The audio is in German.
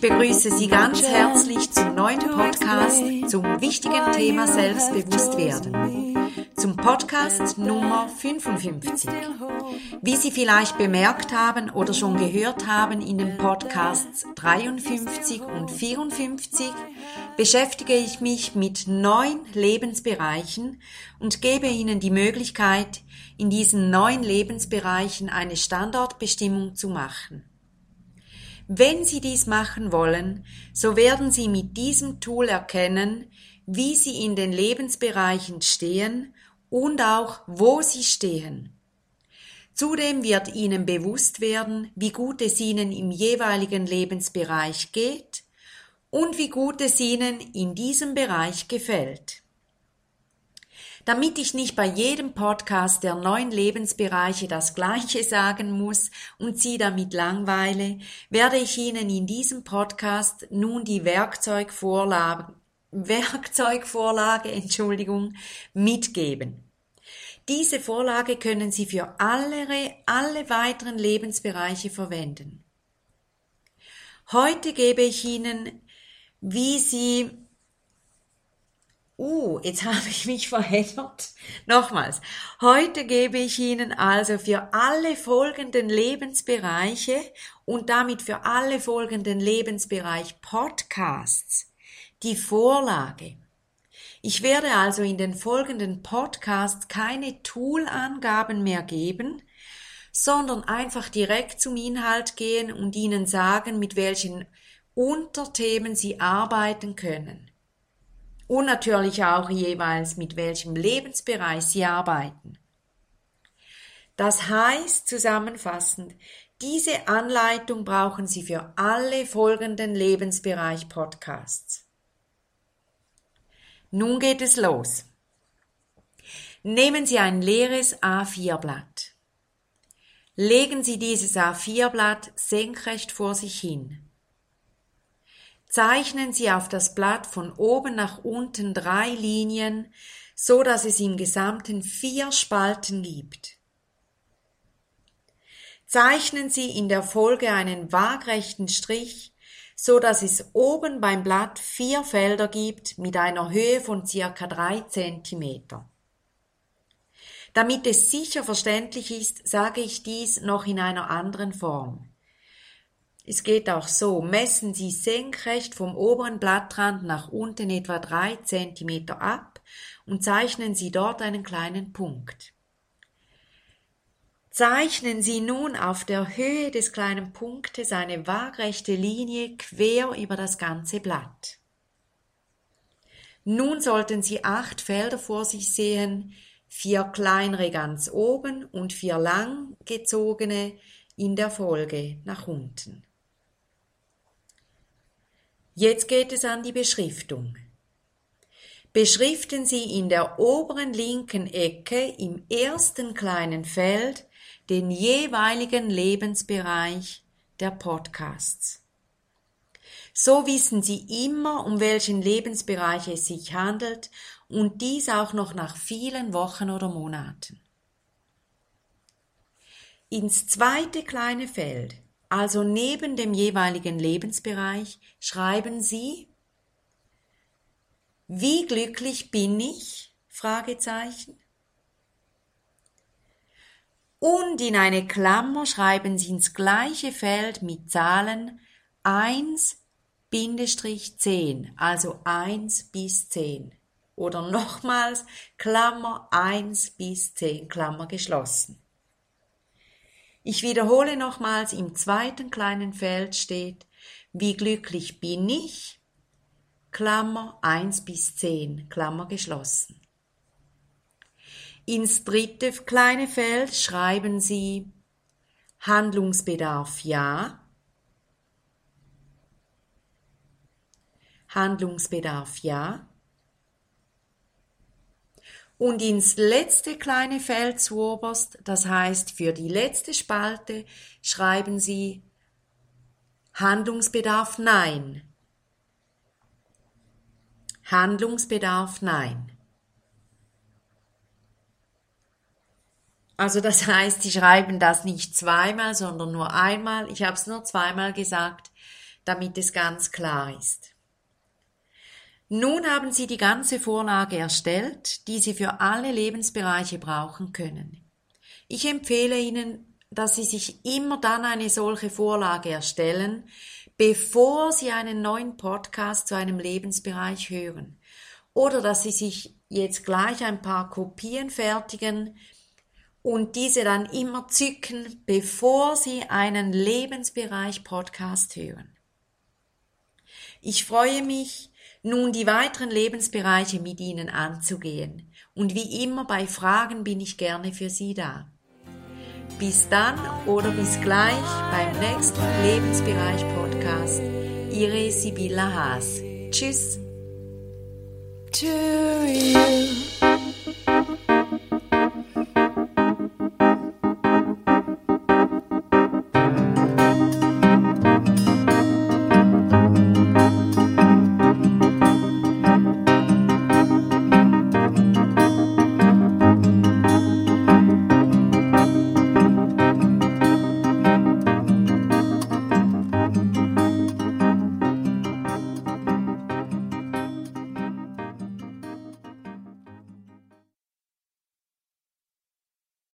begrüße Sie ganz herzlich zum neuen Podcast zum wichtigen Thema Selbstbewusstwerden. Zum Podcast Nummer 55. Wie Sie vielleicht bemerkt haben oder schon gehört haben in den Podcasts 53 und 54, beschäftige ich mich mit neun Lebensbereichen und gebe Ihnen die Möglichkeit, in diesen neun Lebensbereichen eine Standortbestimmung zu machen. Wenn Sie dies machen wollen, so werden Sie mit diesem Tool erkennen, wie Sie in den Lebensbereichen stehen und auch wo Sie stehen. Zudem wird Ihnen bewusst werden, wie gut es Ihnen im jeweiligen Lebensbereich geht und wie gut es Ihnen in diesem Bereich gefällt. Damit ich nicht bei jedem Podcast der neuen Lebensbereiche das Gleiche sagen muss und Sie damit langweile, werde ich Ihnen in diesem Podcast nun die Werkzeugvorlage, Werkzeugvorlage, Entschuldigung, mitgeben. Diese Vorlage können Sie für alle, alle weiteren Lebensbereiche verwenden. Heute gebe ich Ihnen, wie Sie Uh, jetzt habe ich mich verändert. Nochmals. Heute gebe ich Ihnen also für alle folgenden Lebensbereiche und damit für alle folgenden Lebensbereich Podcasts die Vorlage. Ich werde also in den folgenden Podcasts keine Toolangaben mehr geben, sondern einfach direkt zum Inhalt gehen und Ihnen sagen, mit welchen Unterthemen Sie arbeiten können und natürlich auch jeweils mit welchem Lebensbereich Sie arbeiten. Das heißt zusammenfassend, diese Anleitung brauchen Sie für alle folgenden Lebensbereich Podcasts. Nun geht es los. Nehmen Sie ein leeres A4-Blatt. Legen Sie dieses A4-Blatt senkrecht vor sich hin. Zeichnen Sie auf das Blatt von oben nach unten drei Linien, so dass es im Gesamten vier Spalten gibt. Zeichnen Sie in der Folge einen waagrechten Strich, so dass es oben beim Blatt vier Felder gibt mit einer Höhe von circa drei Zentimeter. Damit es sicher verständlich ist, sage ich dies noch in einer anderen Form. Es geht auch so. Messen Sie senkrecht vom oberen Blattrand nach unten etwa drei Zentimeter ab und zeichnen Sie dort einen kleinen Punkt. Zeichnen Sie nun auf der Höhe des kleinen Punktes eine waagrechte Linie quer über das ganze Blatt. Nun sollten Sie acht Felder vor sich sehen, vier kleinere ganz oben und vier langgezogene in der Folge nach unten. Jetzt geht es an die Beschriftung. Beschriften Sie in der oberen linken Ecke im ersten kleinen Feld den jeweiligen Lebensbereich der Podcasts. So wissen Sie immer, um welchen Lebensbereich es sich handelt und dies auch noch nach vielen Wochen oder Monaten. Ins zweite kleine Feld also neben dem jeweiligen Lebensbereich schreiben Sie Wie glücklich bin ich? Fragezeichen. Und in eine Klammer schreiben Sie ins gleiche Feld mit Zahlen 1 Bindestrich 10, also 1 bis 10. Oder nochmals Klammer 1 bis 10, Klammer geschlossen. Ich wiederhole nochmals, im zweiten kleinen Feld steht, wie glücklich bin ich, Klammer 1 bis 10, Klammer geschlossen. Ins dritte kleine Feld schreiben Sie Handlungsbedarf ja, Handlungsbedarf ja, und ins letzte kleine Feld zu oberst, das heißt für die letzte Spalte, schreiben Sie Handlungsbedarf Nein. Handlungsbedarf Nein. Also das heißt, Sie schreiben das nicht zweimal, sondern nur einmal. Ich habe es nur zweimal gesagt, damit es ganz klar ist. Nun haben Sie die ganze Vorlage erstellt, die Sie für alle Lebensbereiche brauchen können. Ich empfehle Ihnen, dass Sie sich immer dann eine solche Vorlage erstellen, bevor Sie einen neuen Podcast zu einem Lebensbereich hören. Oder dass Sie sich jetzt gleich ein paar Kopien fertigen und diese dann immer zücken, bevor Sie einen Lebensbereich Podcast hören. Ich freue mich, nun die weiteren Lebensbereiche mit Ihnen anzugehen. Und wie immer bei Fragen bin ich gerne für Sie da. Bis dann oder bis gleich beim nächsten Lebensbereich Podcast. Ihre Sibylla Haas. Tschüss.